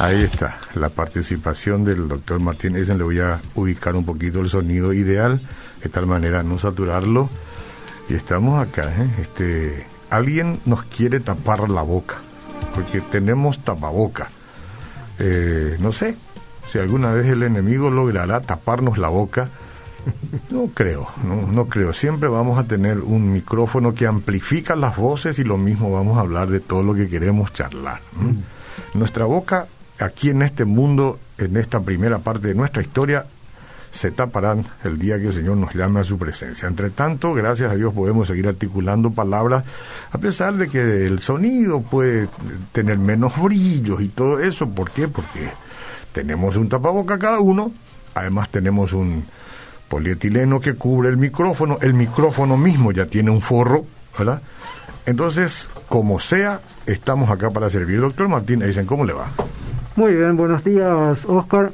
Ahí está, la participación del doctor Martín Eisen. Le voy a ubicar un poquito el sonido ideal, de tal manera no saturarlo. Y estamos acá, ¿eh? Este, alguien nos quiere tapar la boca, porque tenemos tapaboca. Eh, no sé si alguna vez el enemigo logrará taparnos la boca. No creo, no, no creo. Siempre vamos a tener un micrófono que amplifica las voces y lo mismo vamos a hablar de todo lo que queremos charlar. Nuestra boca aquí en este mundo, en esta primera parte de nuestra historia, se taparán el día que el Señor nos llame a su presencia. Entre tanto, gracias a Dios podemos seguir articulando palabras, a pesar de que el sonido puede tener menos brillos y todo eso. ¿Por qué? Porque tenemos un tapaboca cada uno, además tenemos un polietileno que cubre el micrófono, el micrófono mismo ya tiene un forro, ¿verdad? Entonces, como sea, estamos acá para servir. Doctor Martín, dicen, ¿cómo le va? Muy bien, buenos días, Oscar.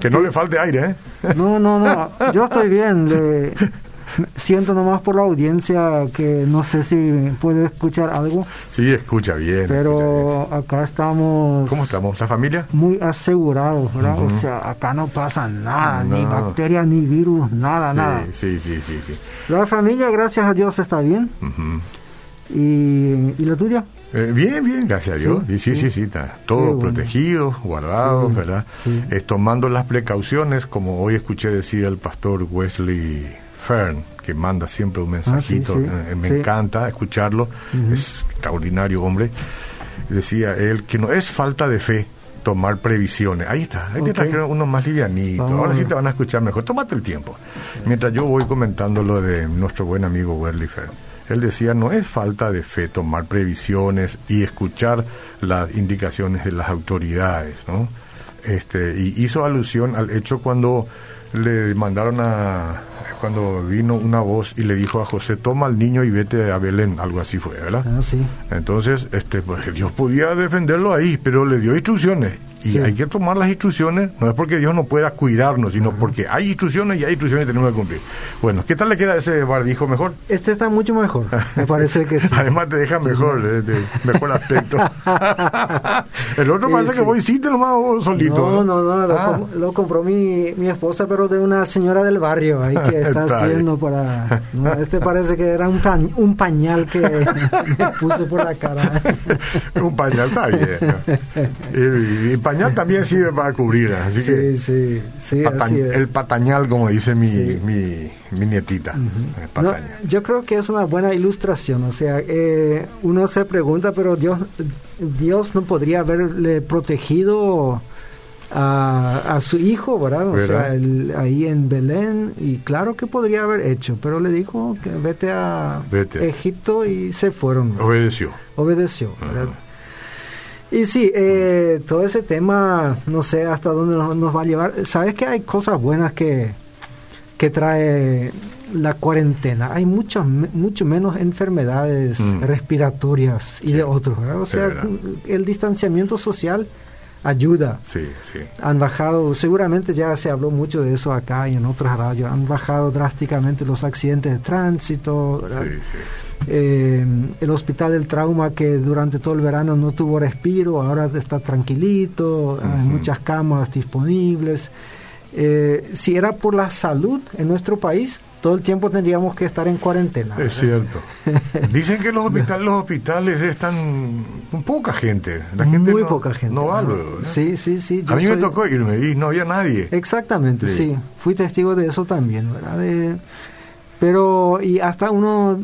Que no le falte aire, ¿eh? No, no, no, yo estoy bien. Le, siento nomás por la audiencia que no sé si puede escuchar algo. Sí, escucha bien. Pero acá estamos... ¿Cómo estamos? ¿La familia? Muy asegurados, ¿verdad? O sea, acá no pasa nada, ni bacterias, ni virus, nada, nada. Sí, sí, sí, sí. La familia, gracias a Dios, está bien. ¿Y, ¿Y la tuya? Eh, bien, bien, gracias a Dios. Sí, sí, sí, sí, está todo protegido, guardado, ¿verdad? Es tomando las precauciones, como hoy escuché decir el pastor Wesley Fern, que manda siempre un mensajito, eh, me encanta escucharlo, es extraordinario hombre. Decía él que no es falta de fe tomar previsiones. Ahí está, ahí te trajeron unos más livianitos. Ahora sí te van a escuchar mejor. Tómate el tiempo. Mientras yo voy comentando lo de nuestro buen amigo Wesley Fern él decía, no es falta de fe tomar previsiones y escuchar las indicaciones de las autoridades, ¿no? Este, y hizo alusión al hecho cuando le mandaron a cuando vino una voz y le dijo a José toma al niño y vete a Belén algo así fue verdad ah, sí. entonces este pues Dios podía defenderlo ahí pero le dio instrucciones y hay que tomar las instrucciones, no es porque Dios no pueda cuidarnos, sino porque hay instrucciones y hay instrucciones que tenemos que cumplir. Bueno, ¿qué tal le queda ese barbijo mejor? Este está mucho mejor, me parece que sí. Además te deja mejor, eh, de, mejor aspecto. El otro parece que voy sí te lo más solito. No, no, no, lo, ah. compró mi, mi esposa, pero de una señora del barrio, ahí que está, haciendo para... este parece que era un, un pañal que me puse por la cara. un pañal está bien. Y, pañal también sirve para cubrir, así que sí, sí, el patañal, como dice mi, mi, mi nietita. yo creo que es una buena ilustración, o sea, eh, uno se pregunta, pero Dios, Dios no podría haberle protegido a, a su hijo, ¿verdad? O sea, ahí en Belén, y claro que podría haber hecho, pero le dijo que vete a Egipto y se fueron. Obedeció. Obedeció, ¿verdad? Y sí, eh, todo ese tema, no sé hasta dónde nos, va a llevar. Sabes que hay cosas buenas que, que trae la cuarentena. Hay muchas, mucho menos enfermedades mm. respiratorias y de otros. O sea, el distanciamiento social ayuda. Sí, sí. Han bajado, seguramente ya se habló mucho de eso acá y en otras radios, han bajado drásticamente los accidentes de tránsito. Sí, eh, el hospital del trauma que durante todo el verano no tuvo respiro, ahora está tranquilito, hay muchas camas disponibles. Eh, si era por la salud en nuestro país, todo el tiempo tendríamos que estar en cuarentena. Es cierto. Dicen que los hospitales, los hospitales están con poca gente. La gente Muy poca gente. No va Sí, sí, sí. A mí me tocó irme y no había nadie. Exactamente, sí. Fui testigo de eso también, ¿verdad? pero, y hasta uno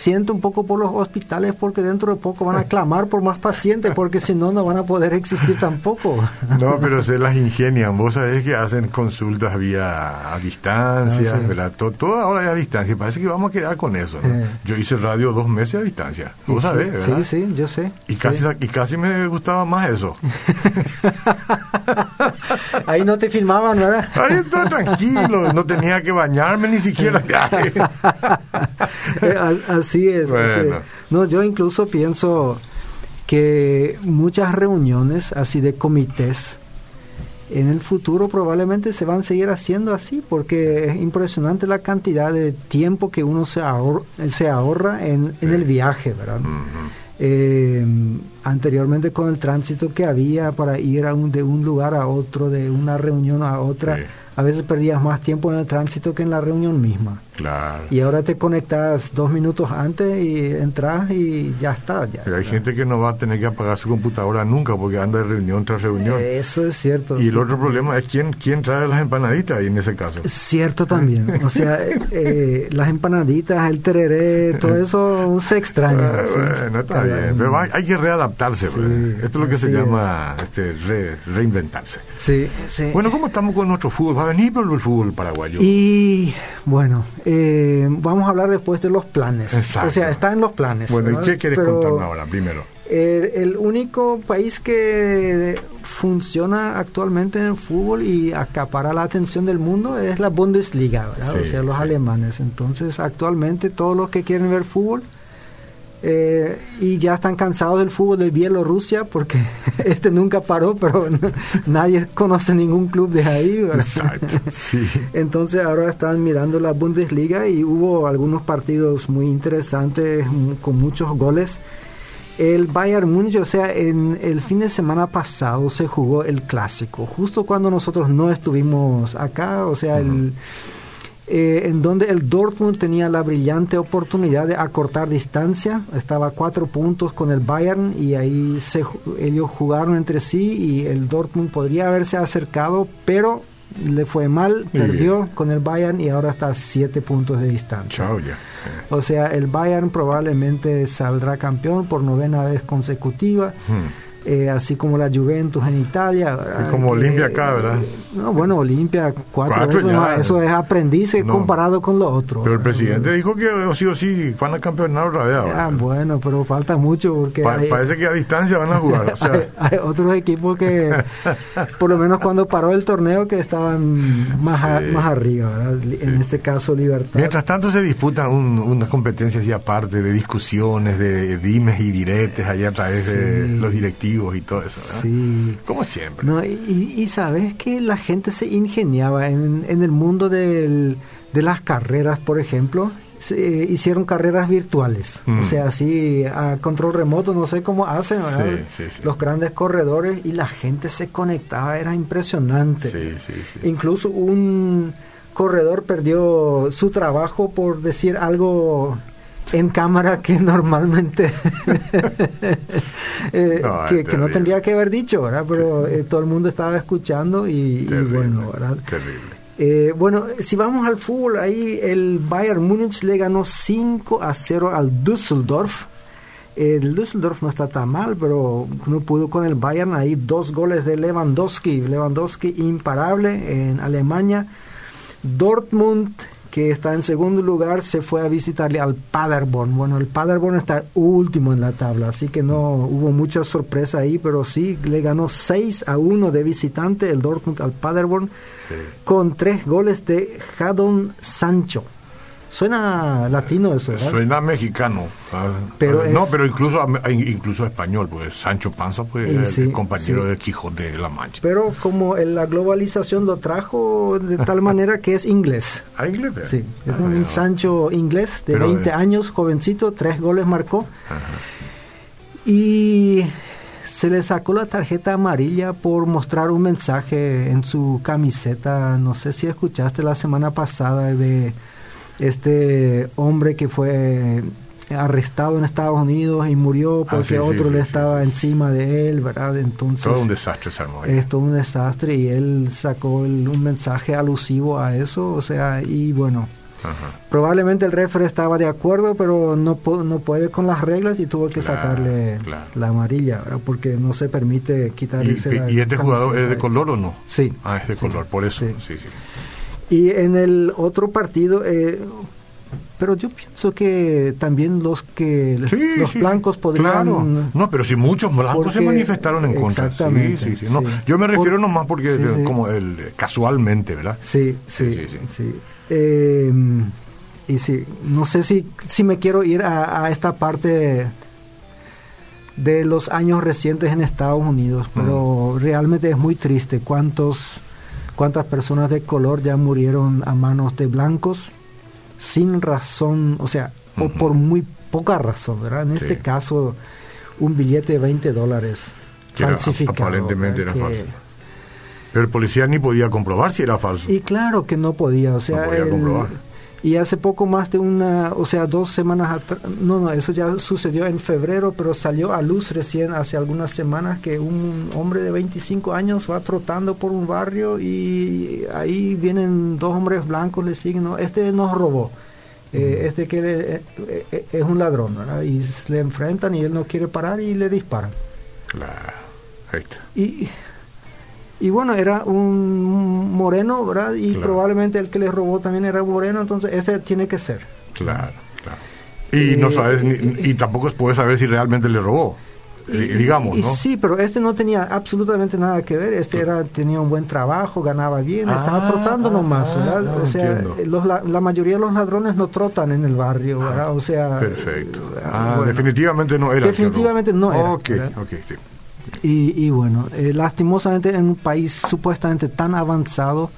siento un poco por los hospitales porque dentro de poco van a clamar por más pacientes porque si no, no van a poder existir tampoco. No, pero se las ingenian. Vos sabés que hacen consultas vía a distancia, ah, ¿verdad? Todo, ahora es a distancia. Parece que vamos a quedar con eso. Yo hice radio dos meses a distancia. Vos sabés, ¿verdad? Sí, sí, yo sé. Y casi, y casi me gustaba más eso. Ahí no te filmaban, ¿verdad? Ahí estaba tranquilo. No tenía que bañarme ni siquiera. así es. No, yo incluso pienso que muchas reuniones así de comités en el futuro probablemente se van a seguir haciendo así porque es impresionante la cantidad de tiempo que uno se ahorra, se ahorra en, el viaje, ¿verdad? Eh, anteriormente con el tránsito que había para ir a un, de un lugar a otro, de una reunión a otra, a veces perdías más tiempo en el tránsito que en la reunión misma. Claro. Y ahora te conectas dos minutos antes y entras y ya está. Ya, Pero hay gente que no va a tener que apagar su computadora nunca porque anda de reunión tras reunión. Eso es cierto. Y el otro problema es quién, quién trae las empanaditas ahí en ese caso. Cierto también. O sea, eh, las empanaditas, el tereré, todo eso se extraña. Ah, bueno, está bien. Pero hay, hay que readaptarse. Sí, pues. Esto es lo que se llama este, re- reinventarse. Sí, sí. Bueno, ¿cómo estamos con nuestro fútbol? ¿Va a venir por el fútbol paraguayo? Y bueno, eh, vamos a hablar después de los planes. Exacto. O sea, está en los planes. Bueno, ¿y qué quieres Pero, contarme ahora primero? eh, el único país que funciona actualmente en el fútbol y acapara la atención del mundo es la Bundesliga, ¿verdad? o sea, los sí. alemanes. Entonces, actualmente todos los que quieren ver fútbol eh, y ya están cansados del fútbol de Bielorrusia porque este nunca paró, pero no- nadie conoce ningún club de ahí. Exacto. Sí. Entonces ahora están mirando la Bundesliga y hubo algunos partidos muy interesantes con muchos goles. El Bayern Múnich, o sea, en el fin de semana pasado se jugó el clásico, justo cuando nosotros no estuvimos acá, o sea, el, eh, en donde el Dortmund tenía la brillante oportunidad de acortar distancia, estaba a cuatro puntos con el Bayern y ahí se, ellos jugaron entre sí y el Dortmund podría haberse acercado, pero le fue mal, Muy perdió con el Bayern y ahora está a siete puntos de distancia. Chao ya. O sea, el Bayern probablemente saldrá campeón por novena vez consecutiva, Hmm. Eh, así como la Juventus en Italia. Y como Que, Olimpia acá, ¿verdad? No, bueno, Olimpia cuatro, Cuatro ya. eso es aprendiz No. comparado con lo otro. Pero el ¿verdad? presidente dijo que o sí o sí van a campeonar otra vez. Ah, bueno, pero falta mucho porque Pa- hay, parece que a distancia van a jugar. O sea, hay- hay otros equipos que, por lo menos cuando paró el torneo, que estaban más, a- más arriba, ¿verdad? En este caso, Libertad. Mientras tanto se disputan un- unas competencias y aparte de discusiones, de dimes y diretes allá a través de los directivos y todo eso. ¿verdad? Sí. Como siempre. No, y, sabes que la gente se ingeniaba en, en el mundo del- de las carreras, por ejemplo. Se, eh, hicieron carreras virtuales, Mm. o sea, así a control remoto, no sé cómo hacen, sí, sí. los grandes corredores y la gente se conectaba, era impresionante. Sí, sí, sí. Incluso un corredor perdió su trabajo por decir algo en cámara que normalmente eh, No, que, que no tendría que haber dicho, ¿verdad? Pero eh, todo el mundo estaba escuchando y, bueno, ¿verdad? Terrible. Eh, bueno, si vamos al fútbol, ahí el Bayern Múnich le ganó 5 a 0 al Düsseldorf. El Düsseldorf no está tan mal, pero no pudo con el Bayern. Ahí dos goles de Lewandowski. Lewandowski imparable en Alemania. Dortmund, que está en segundo lugar, se fue a visitarle al Paderborn. Bueno, el Paderborn está último en la tabla, así que no hubo mucha sorpresa ahí, pero sí le ganó 6 a 1 de visitante el Dortmund al Paderborn Sí. con tres goles de Jadon Sancho. Suena latino eso, ¿verdad? Suena mexicano. ah, Pero ah, no, es- pero incluso a- incluso español, pues Sancho Panza, pues el compañero sí. de Quijote de la Mancha. Pero como la globalización lo trajo de tal manera que es inglés. ¿Ah, inglés? Sí, es Ah, un. Sancho inglés de Pero, 20 eh, años, jovencito, tres goles marcó. Ajá. Y se le sacó la tarjeta amarilla por mostrar un mensaje en su camiseta. No sé si escuchaste la semana pasada de este hombre que fue arrestado en Estados Unidos y murió Ah, porque sí, sí, otro sí, le sí, estaba encima de él, ¿verdad? Entonces Todo un desastre se armó es todo un desastre y él sacó el- un mensaje alusivo a eso, o sea, y bueno, Ajá. probablemente el referee estaba de acuerdo, pero no, no puede con las reglas y tuvo que Claro, sacarle claro. la amarilla, ¿verdad? porque no se permite quitarle ¿Y, esa y este jugador es de color o no? Sí. Ah, es de Sí. color, por eso. Sí, sí. Y en el otro partido, eh, pero yo pienso que también los que Sí, los sí, blancos podrían Claro. No, pero si muchos blancos se manifestaron en contra. Sí, sí, sí. No, sí. Yo me refiero Por- nomás porque eh, como el casualmente, ¿verdad? Sí, sí, Sí. Eh, y sí, no sé si, si me quiero ir a, a esta parte de los años recientes en Estados Unidos, pero realmente es muy triste cuántos cuántas personas de color ya murieron a manos de blancos sin razón, o sea, o por muy poca razón, ¿verdad? En este caso un billete de 20 dólares falsificado. aparentemente era falso. Pero el policía ni podía comprobar si era falso. Y claro que no podía, o sea, y hace poco más de una, o sea, dos semanas atrás, no, no, eso ya sucedió en febrero, pero salió a luz recién hace algunas semanas que un hombre de 25 años va trotando por un barrio y ahí vienen dos hombres blancos, le siguen, no, este nos robó. Eh, este que eh, eh, es un ladrón, ¿verdad? Y le enfrentan y él no quiere parar y le disparan. Claro, Y y bueno, era un moreno, ¿verdad? Y probablemente el que le robó también era moreno, entonces ese tiene que ser. Claro, claro. Y no eh, sabes, y tampoco puedes saber si realmente le robó. digamos, ¿no? Sí, pero este no tenía absolutamente nada que ver. Este era tenía un buen trabajo, ganaba bien, estaba ah, trotando ah, nomás, ¿verdad? Ah, o sea, los, la, mayoría de los ladrones no trotan en el barrio, ¿verdad? O sea, perfecto. definitivamente no era. Definitivamente no era. Ok, ok, sí. Y, bueno, eh, lastimosamente en un país supuestamente tan avanzado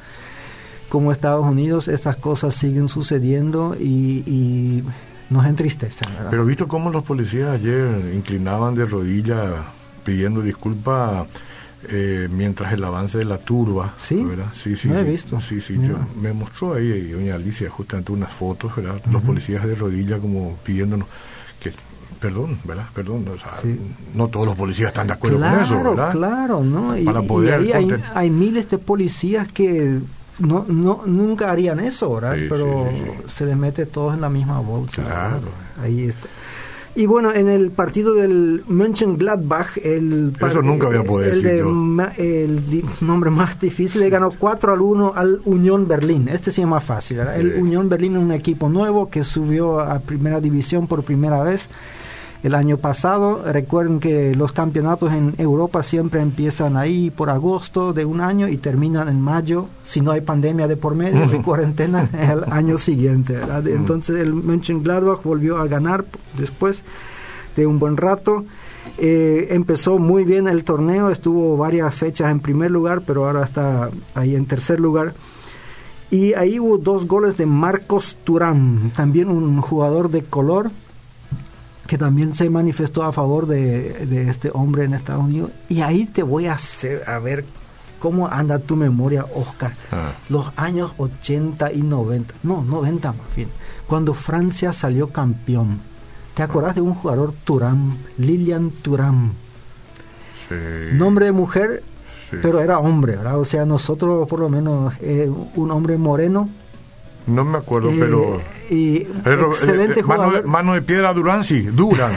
como Estados Unidos, estas cosas siguen sucediendo y, nos entristecen. Pero visto cómo los policías ayer inclinaban de rodilla pidiendo disculpas eh, mientras el avance de la turba, ¿Sí? ¿verdad? Sí, sí, he visto. Sí, sí, yo, me mostró ahí doña Alicia justamente unas fotos, ¿verdad? Los policías de rodilla como pidiéndonos perdón, ¿verdad? Perdón, no todos los policías están de acuerdo con eso, ¿verdad? Claro, ¿no? Y, ahí hay, miles de policías que no, no nunca harían eso, ¿verdad? Pero se les mete todos en la misma bolsa. Claro. Ahí está. Y bueno, en el partido del Mönchengladbach, el, Eso nunca había podido decir el nombre más difícil, le ganó 4 al 1 al Unión Berlín. Este sí es más fácil. El Unión Berlín es un equipo nuevo que subió a primera división por primera vez el año pasado. Recuerden que los campeonatos en Europa siempre empiezan ahí por agosto de un año y terminan en mayo, si no hay pandemia de por medio, de cuarentena, el año siguiente. Entonces el Mönchengladbach volvió a ganar después de un buen rato. Eh, empezó muy bien el torneo, estuvo varias fechas en primer lugar, pero ahora está ahí en tercer lugar. Y ahí hubo dos goles de Marcos Turán, también un jugador de color que también se manifestó a favor de, este hombre en Estados Unidos. Y ahí te voy a hacer, a ver cómo anda tu memoria, Oscar. Ah. Los años 80 y 90, no, 90 más bien, cuando Francia salió campeón. ¿Te acordás de un jugador Turam, Lilian Turam? Sí. Nombre de mujer, pero era hombre, ¿verdad? O sea, nosotros por lo menos, eh, un hombre moreno, no me acuerdo, eh, pero. Y excelente eh, mano, de, mano, de, piedra Durán, sí, Durán,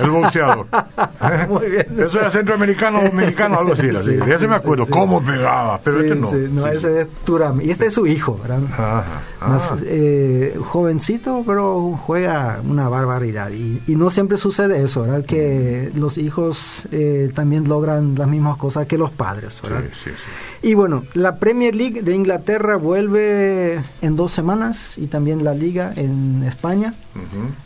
el boxeador. Muy bien. Eso era centroamericano o mexicano, algo así. Sí, ya se me acuerdo cómo pegaba, pero este no. no, ese es Durán. Y este es su hijo, ¿verdad? Ajá, ah. eh, jovencito, pero juega una barbaridad. Y, y, no siempre sucede eso, ¿verdad? Que los hijos también logran las mismas cosas que los padres, ¿verdad? Sí, sí, sí. Y bueno, la Premier League de Inglaterra vuelve en dos semanas y también la Liga en España.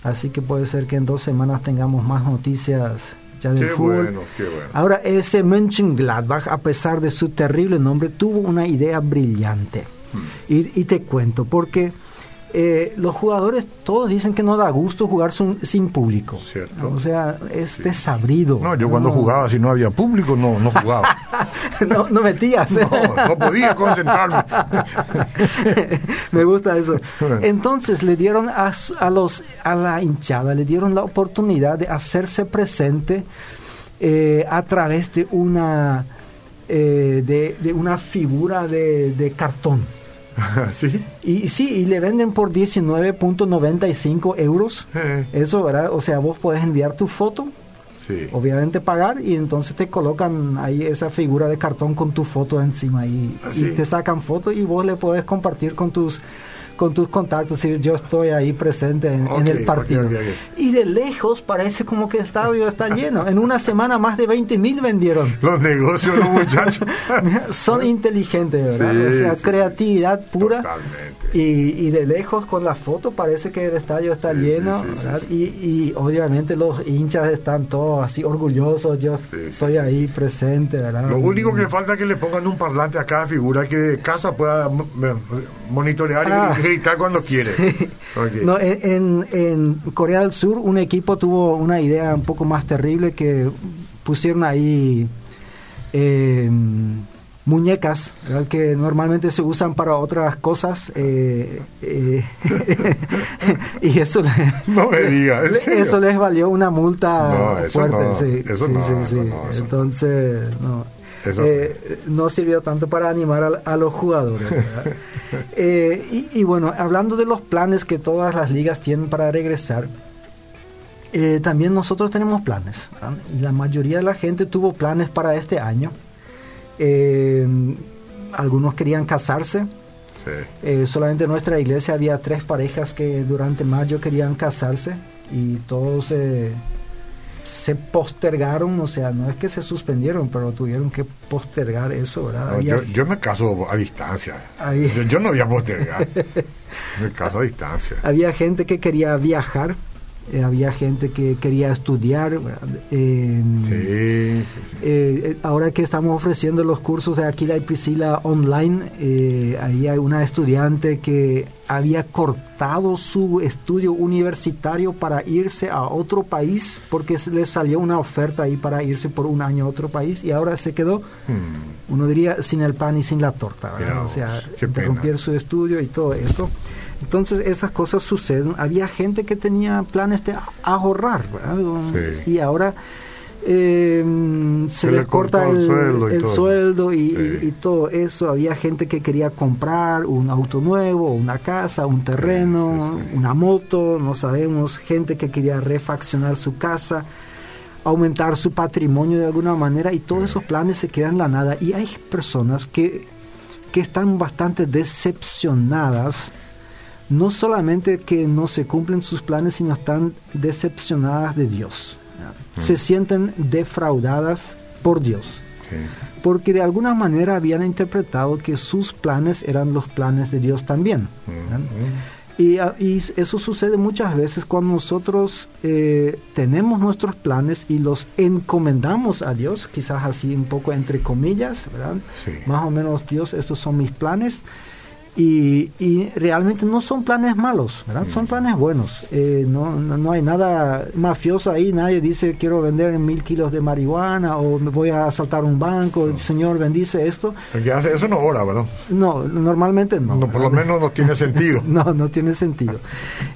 Así que puede ser que en dos semanas tengamos más noticias ya del fútbol. Ahora, ese Mönchengladbach, a pesar de su terrible nombre, tuvo una idea brillante. Y, y te cuento, porque eh, los jugadores todos dicen que no da gusto jugar sin, público. Cierto. O sea, es desabrido. No, yo cuando jugaba, si no había público, no, no jugaba. no, no metías. no, no podía concentrarme. Me gusta eso. Entonces le dieron a, a, los, a la hinchada, le dieron la oportunidad de hacerse presente eh, a través de una, eh, de, de, una figura de, de cartón. ¿Sí? Y sí, y le venden por 19.95 euros. Eh. Eso, ¿verdad? O sea, vos podés enviar tu foto, sí. obviamente pagar, y entonces te colocan ahí esa figura de cartón con tu foto encima y, ¿Ah, y te sacan foto y vos le podés compartir con tus con tus contactos, y yo estoy ahí presente en, el partido. y de lejos parece como que el estadio está lleno. En una semana más de 20 mil vendieron. Los negocios, los muchachos. Son inteligentes, ¿verdad? o sea, creatividad pura. Totalmente. Y, de lejos con la foto parece que el estadio está lleno, y, obviamente los hinchas están todos así orgullosos, yo estoy ahí presente, ¿verdad? Lo único que le falta es que le pongan un parlante a cada figura que de casa pueda monitorear y ah, gritar cuando quiere. No, en, en Corea del Sur un equipo tuvo una idea un poco más terrible que pusieron ahí... Eh, muñecas que normalmente se usan para otras cosas eh, eh, y eso no me diga, eso les valió una multa fuerte entonces no. Eh, no sirvió tanto para animar a, los jugadores y, bueno hablando de los planes que todas las ligas tienen para regresar también nosotros tenemos planes la mayoría de la gente tuvo planes para este año eh, algunos querían casarse. Eh, solamente en nuestra iglesia había tres parejas que durante mayo querían casarse y todos se postergaron, o sea, no es que se suspendieron, pero tuvieron que postergar eso, ¿verdad? yo, me caso a distancia. Yo, no voy a postergar. me caso a distancia. Había gente que quería viajar eh, había gente que quería estudiar. Eh, eh, ahora que estamos ofreciendo los cursos de Aquila y Priscila online, ahí hay una estudiante que había cortado su estudio universitario para irse a otro país porque le salió una oferta ahí para irse por un año a otro país y ahora se quedó, hmm. uno diría, sin el pan y sin la torta, o sea, interrumpir su estudio y todo eso. Entonces esas cosas suceden. Había gente que tenía planes de ahorrar y ahora eh, se, le corta el, sueldo, y, todo. eso. Había gente que quería comprar un auto nuevo, una casa, un terreno, una moto, no sabemos. Gente que quería refaccionar su casa aumentar su patrimonio de alguna manera y todos esos planes se quedan en la nada y hay personas que, que están bastante decepcionadas no solamente que no se cumplen sus planes, sino están decepcionadas de Dios. Mm. Se sienten defraudadas por Dios. Porque de alguna manera habían interpretado que sus planes eran los planes de Dios también. Mm, mm. Y, y, eso sucede muchas veces cuando nosotros eh, tenemos nuestros planes y los encomendamos a Dios, quizás así un poco entre comillas, ¿verdad? Más o menos, Dios, estos son mis planes y, y, realmente no son planes malos, ¿verdad? Son mm. planes buenos. Eh, no, no, hay nada mafioso ahí, nadie dice quiero vender mil kilos de marihuana o me voy a asaltar un banco, el Señor bendice esto. eso no ora, ¿verdad? No, normalmente no. no por lo menos no tiene sentido. no, no tiene sentido.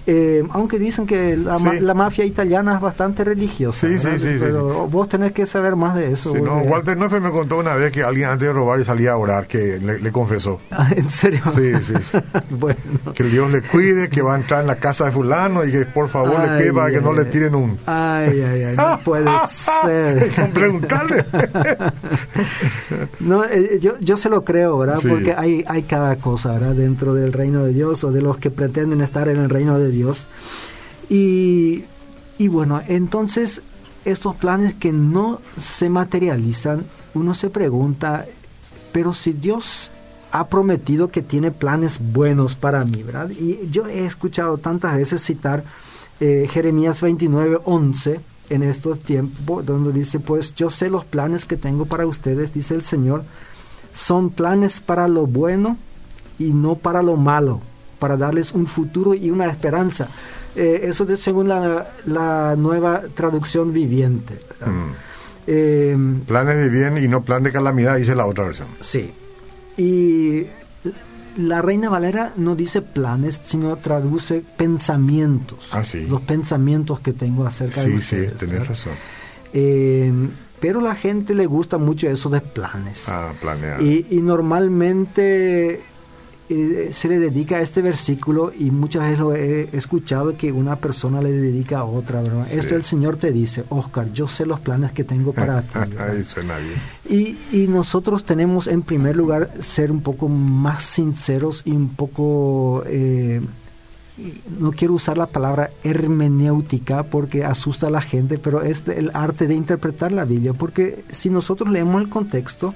Eh, aunque dicen que la, la, mafia italiana es bastante religiosa. Sí, sí, sí. Pero vos tenés que saber más de eso. no, Walter Neufeld me contó una vez que alguien antes de robar y salía a orar, que le, le confesó. ¿En serio? Sí, sí, bueno. Que Dios le cuide, que va a entrar en la casa de fulano y que por favor le quede que no le tiren un... Ay, ay, ay, no puede ser. preguntarle. no, eh, yo, yo se lo creo, ¿verdad? Porque hay, hay cada cosa, ¿verdad? Dentro del reino de Dios o de los que pretenden estar en el reino de Dios. Y, y bueno, entonces estos planes que no se materializan, uno se pregunta, pero si Dios ha prometido que tiene planes buenos para mí, ¿verdad? Y yo he escuchado tantas veces citar eh, Jeremías 29, 11 en estos tiempos, donde dice, pues yo sé los planes que tengo para ustedes, dice el Señor, son planes para lo bueno y no para lo malo, para darles un futuro y una esperanza. Eh, eso es según la, nueva traducción viviente. Mm. Eh, planes de bien y no plan de calamidad, dice la otra versión. Sí, y la Reina Valera no dice planes, sino traduce pensamientos. Ah, Los pensamientos que tengo acerca de Sí, sí, tenés razón. Eh, pero la gente le gusta mucho eso de planes. Ah, planear. Y, y normalmente eh, se le dedica a este versículo y muchas veces lo he escuchado que una persona le dedica a otra, ¿verdad? Esto el Señor te dice, Oscar, yo sé los planes que tengo para ti. Y, y nosotros tenemos en primer lugar ser un poco más sinceros y un poco... Eh, no quiero usar la palabra hermenéutica porque asusta a la gente, pero es el arte de interpretar la Biblia, porque si nosotros leemos el contexto,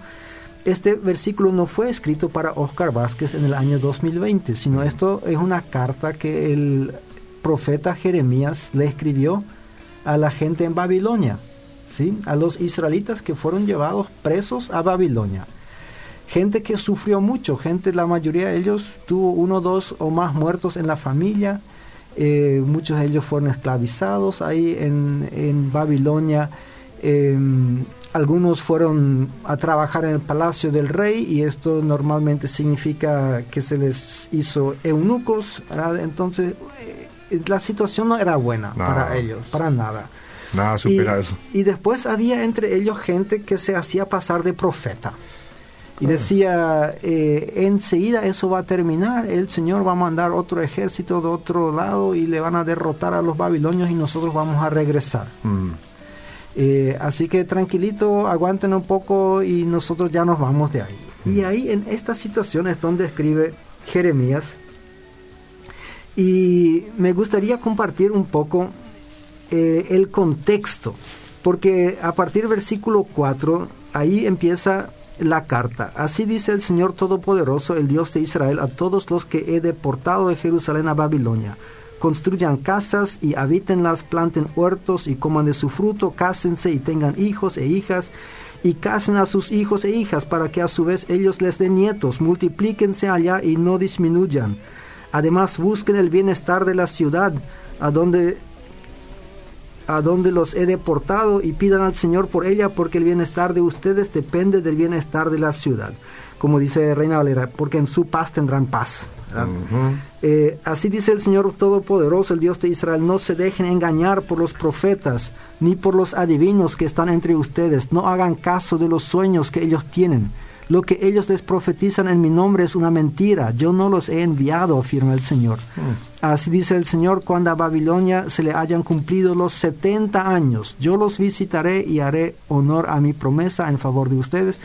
este versículo no fue escrito para Oscar Vázquez en el año 2020, sino esto es una carta que el profeta Jeremías le escribió a la gente en Babilonia, ¿sí? a los israelitas que fueron llevados presos a Babilonia. Gente que sufrió mucho, gente, la mayoría de ellos tuvo uno, dos o más muertos en la familia, eh, muchos de ellos fueron esclavizados ahí en, en Babilonia. Em, algunos fueron a trabajar en el palacio del rey y esto normalmente significa que se les hizo eunucos. Entonces, eh, la situación no era buena para ellos, para nada. Nada supera y, eso. Y después había entre ellos gente que se hacía pasar de profeta. Y decía, eh, enseguida eso va a terminar, el Señor va a mandar otro ejército de otro lado y le van a derrotar a los babilonios y nosotros vamos a regresar. Mm. Eh, así que tranquilito, aguanten un poco y nosotros ya nos vamos de ahí. Y ahí en esta situación es donde escribe Jeremías. Y me gustaría compartir un poco eh, el contexto, porque a partir del versículo 4, ahí empieza la carta. Así dice el Señor Todopoderoso, el Dios de Israel, a todos los que he deportado de Jerusalén a Babilonia construyan casas y habítenlas, planten huertos y coman de su fruto, cásense y tengan hijos e hijas, y casen a sus hijos e hijas para que a su vez ellos les den nietos, multiplíquense allá y no disminuyan. Además busquen el bienestar de la ciudad a donde a donde los he deportado y pidan al Señor por ella porque el bienestar de ustedes depende del bienestar de la ciudad como dice Reina Valera, porque en su paz tendrán paz. Eh, así dice el Señor Todopoderoso, el Dios de Israel, no se dejen engañar por los profetas ni por los adivinos que están entre ustedes, no hagan caso de los sueños que ellos tienen. Lo que ellos les profetizan en mi nombre es una mentira, yo no los he enviado, afirma el Señor. Mm. Así dice el Señor, cuando a Babilonia se le hayan cumplido los 70 años, yo los visitaré y haré honor a mi promesa en favor de ustedes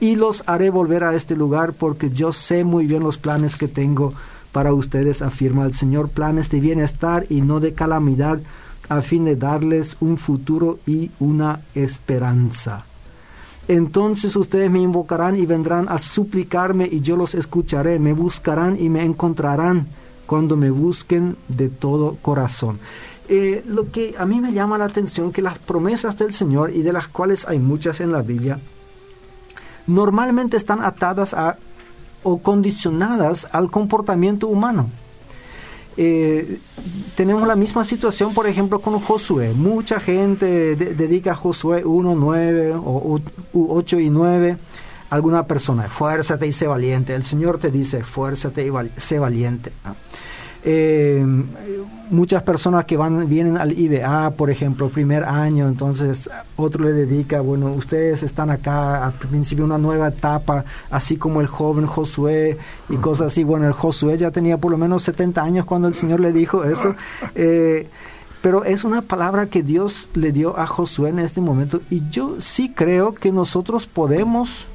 y los haré volver a este lugar porque yo sé muy bien los planes que tengo para ustedes, afirma el Señor, planes de bienestar y no de calamidad, a fin de darles un futuro y una esperanza. Entonces ustedes me invocarán y vendrán a suplicarme y yo los escucharé, me buscarán y me encontrarán cuando me busquen de todo corazón. Eh, lo que a mí me llama la atención que las promesas del Señor y de las cuales hay muchas en la Biblia, normalmente están atadas a, o condicionadas al comportamiento humano. Eh, tenemos la misma situación, por ejemplo, con Josué. Mucha gente dedica a Josué 1, 9 o 8 y 9 alguna persona. Fuérzate y sé valiente. El Señor te dice, fuérzate y sé valiente. Eh, muchas personas que van vienen al IBA, por ejemplo, primer año, entonces otro le dedica, bueno, ustedes están acá al principio una nueva etapa, así como el joven Josué y cosas así. Bueno, el Josué ya tenía por lo menos 70 años cuando el Señor le dijo eso. Eh, pero es una palabra que Dios le dio a Josué en este momento y yo sí creo que nosotros podemos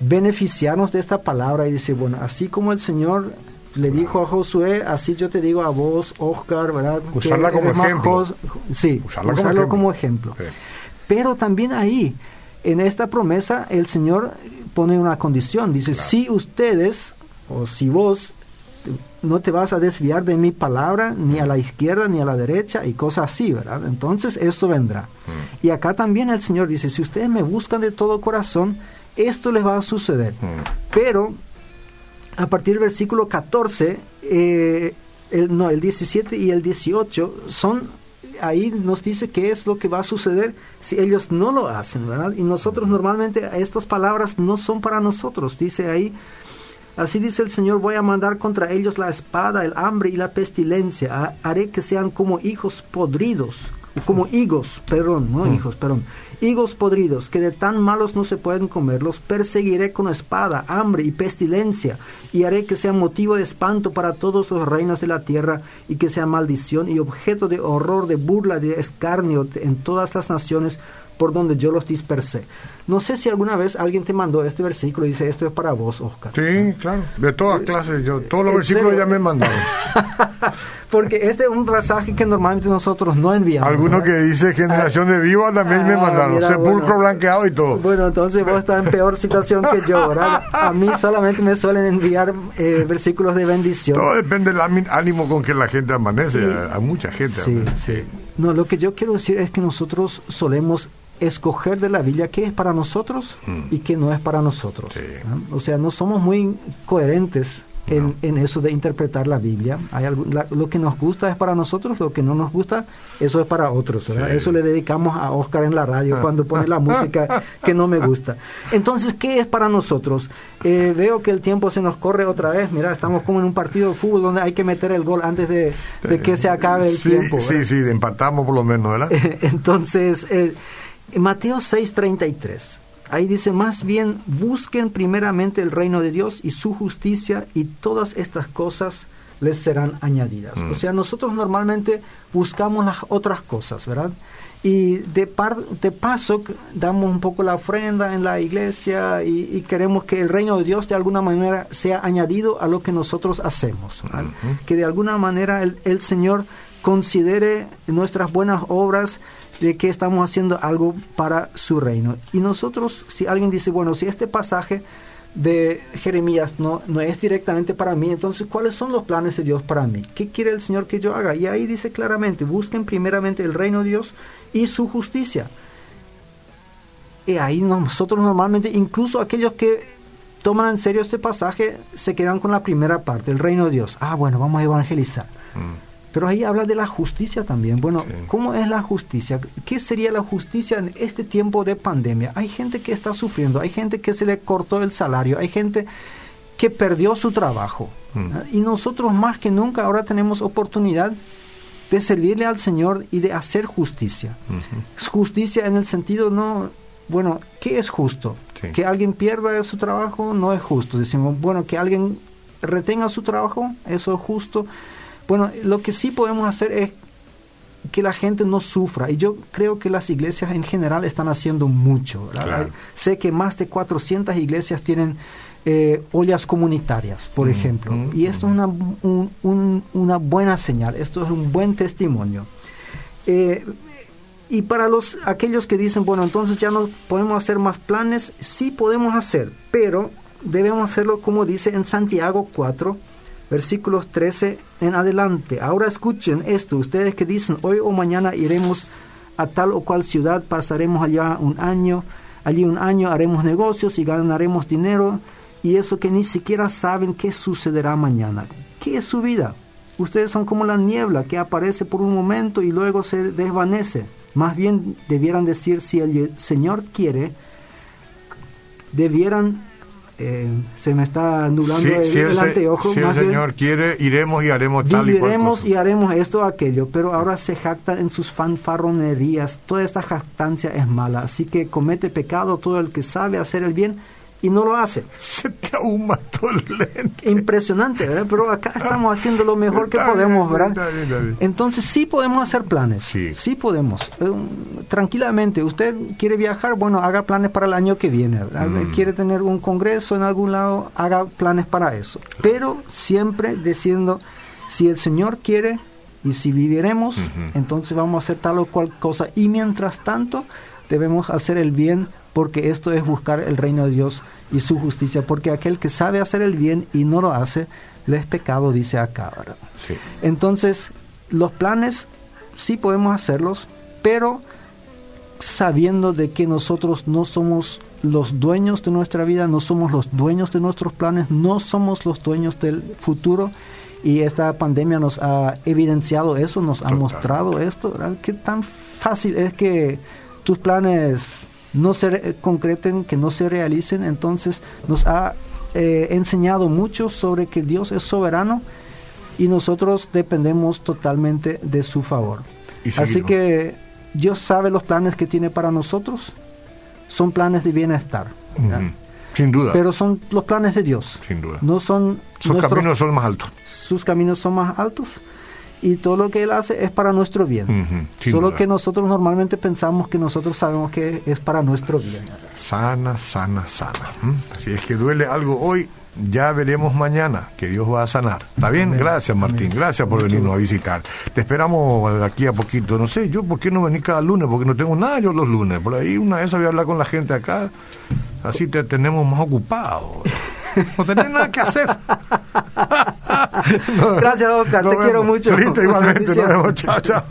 beneficiarnos de esta palabra y decir, bueno, así como el Señor le dijo a Josué, así yo te digo a vos, Oscar, ¿verdad? Usarla como ejemplo. sí, usarlo como ejemplo. Pero también ahí, en esta promesa, el Señor pone una condición. Dice, si ustedes, o si vos, no te vas a desviar de mi palabra, ni a la izquierda, ni a la derecha, y cosas así, ¿verdad? Entonces esto vendrá. Mm. Y acá también el Señor dice, si ustedes me buscan de todo corazón, esto les va a suceder. Mm. Pero a partir del versículo 14, eh, el, no, el 17 y el 18 son, ahí nos dice qué es lo que va a suceder si ellos no lo hacen, ¿verdad? Y nosotros normalmente estas palabras no son para nosotros, dice ahí, así dice el Señor, voy a mandar contra ellos la espada, el hambre y la pestilencia, haré que sean como hijos podridos, como higos, perdón, no mm. hijos, perdón, higos podridos, que de tan malos no se pueden comer, los perseguiré con espada, hambre y pestilencia, y haré que sea motivo de espanto para todos los reinos de la tierra, y que sea maldición y objeto de horror, de burla, de escarnio en todas las naciones por donde yo los dispersé. No sé si alguna vez alguien te mandó este versículo y dice, esto es para vos, Oscar. Sí, claro, de todas clases, yo, todos los versículos ya me mandaron. Porque este es un pasaje que normalmente nosotros no enviamos. Alguno que dice generación de vivo también me ah, mandaron, sepulcro blanqueado y todo. Bueno, entonces vos estás en peor situación que yo, ¿verdad? A mí solamente me suelen enviar eh, versículos de bendición. Todo depende del ánimo con que la gente amanece, a, mucha gente. Sí, sí. No, lo que yo quiero decir es que nosotros solemos escoger de la Biblia qué es para nosotros mm. y qué no es para nosotros. O sea, no somos muy coherentes en, eso de interpretar la Biblia. Hay lo que nos gusta es para nosotros, lo que no nos gusta, eso es para otros. Eso le dedicamos a Oscar en la radio cuando pone la música que no me gusta. Entonces, ¿qué es para nosotros? Eh, veo que el tiempo se nos corre otra vez. Mira, estamos como en un partido de fútbol donde hay que meter el gol antes de, que se acabe el tiempo. Sí, sí, empatamos por lo menos, ¿verdad? Entonces, eh, Mateo 6:33. Ahí dice, más bien busquen primeramente el reino de Dios y su justicia y todas estas cosas les serán añadidas. Mm. O sea, nosotros normalmente buscamos las otras cosas, ¿verdad? Y de, par, de paso damos un poco la ofrenda en la iglesia y, queremos que el reino de Dios de alguna manera sea añadido a lo que nosotros hacemos. Que de alguna manera el, el Señor considere nuestras buenas obras de que estamos haciendo algo para su reino. Y nosotros, si alguien dice, bueno, si este pasaje de Jeremías no, no es directamente para mí, entonces, ¿cuáles son los planes de Dios para mí? ¿Qué quiere el Señor que yo haga? Y ahí dice claramente, busquen primeramente el reino de Dios y su justicia. Y ahí nosotros normalmente, incluso aquellos que toman en serio este pasaje, se quedan con la primera parte, el reino de Dios. Ah, bueno, vamos a evangelizar. Mm. Pero ahí habla de la justicia también. Bueno, ¿cómo es la justicia? ¿Qué sería la justicia en este tiempo de pandemia? Hay gente que está sufriendo, hay gente que se le cortó el salario, hay gente que perdió su trabajo. Mm. Y nosotros más que nunca ahora tenemos oportunidad de servirle al Señor y de hacer justicia. Justicia en el sentido no, bueno, ¿qué es justo? Que alguien pierda su trabajo no es justo. Decimos, bueno, que alguien retenga su trabajo, eso es justo. Bueno, lo que sí podemos hacer es que la gente no sufra. Y yo creo que las iglesias en general están haciendo mucho. Sé que más de 400 iglesias tienen eh, ollas comunitarias, por mm, ejemplo. Mm, y esto es mm. una, una, buena señal, esto es un buen testimonio. Eh, y para los aquellos que dicen, bueno, entonces ya no podemos hacer más planes, sí podemos hacer, pero debemos hacerlo como dice en Santiago 4, versículos 13 en adelante. Ahora escuchen esto, ustedes que dicen, hoy o mañana iremos a tal o cual ciudad, pasaremos allá un año, allí un año haremos negocios y ganaremos dinero, y eso que ni siquiera saben qué sucederá mañana. ¿Qué es su vida? Ustedes son como la niebla que aparece por un momento y luego se desvanece. Más bien debieran decir, si el Señor quiere, debieran eh, se me está anulando el, anteojo. Si el Señor quiere, iremos y haremos tal y cual y haremos esto o aquello, pero ahora se jactan en sus fanfarronerías. Toda esta jactancia es mala, así que comete pecado todo el que sabe hacer el bien y no lo hace. Se te el lente. Impresionante, ¿verdad? Pero acá estamos haciendo lo mejor que podemos, ¿verdad? Entonces sí podemos hacer planes. Sí, sí podemos. Eh, tranquilamente, usted quiere viajar, bueno, haga planes para el año que viene. Mm. Quiere tener un congreso en algún lado, haga planes para eso. Pero siempre diciendo, si el Señor quiere y si viviremos, entonces vamos a hacer tal o cual cosa. Y mientras tanto, debemos hacer el bien porque esto es buscar el reino de Dios y su justicia, porque aquel que sabe hacer el bien y no lo hace, le es pecado, dice acá. Entonces, los planes sí podemos hacerlos, pero sabiendo de que nosotros no somos los dueños de nuestra vida, no somos los dueños de nuestros planes, no somos los dueños del futuro. Y esta pandemia nos ha evidenciado eso, nos ha mostrado esto. Qué tan fácil es que tus planes no se concreten, que no se realicen. Entonces nos ha eh, enseñado mucho sobre que Dios es soberano y nosotros dependemos totalmente de su favor. Así que Dios sabe los planes que tiene para nosotros. Son planes de bienestar. Sin duda. Pero son los planes de Dios. Sin duda. No son sus caminos son más altos. Sus caminos son más altos y todo lo que Él hace es para nuestro bien. Solo que nosotros normalmente pensamos que nosotros sabemos que es para nuestro bien. Sana, sana, sana. Así es que duele algo hoy, ya veremos mañana que Dios va a sanar. ¿Está bien? Gracias, Martín. Gracias por venirnos a visitar. Te esperamos aquí a poquito. No sé, yo, ¿por qué no venís cada lunes? Porque no tengo nada yo los lunes. Por ahí una vez voy a hablar con la gente acá. Así te tenemos más ocupado. No tenés nada que hacer. Gracias, Oscar. te quiero mucho. igualmente. Nos vemos. Chao, chao.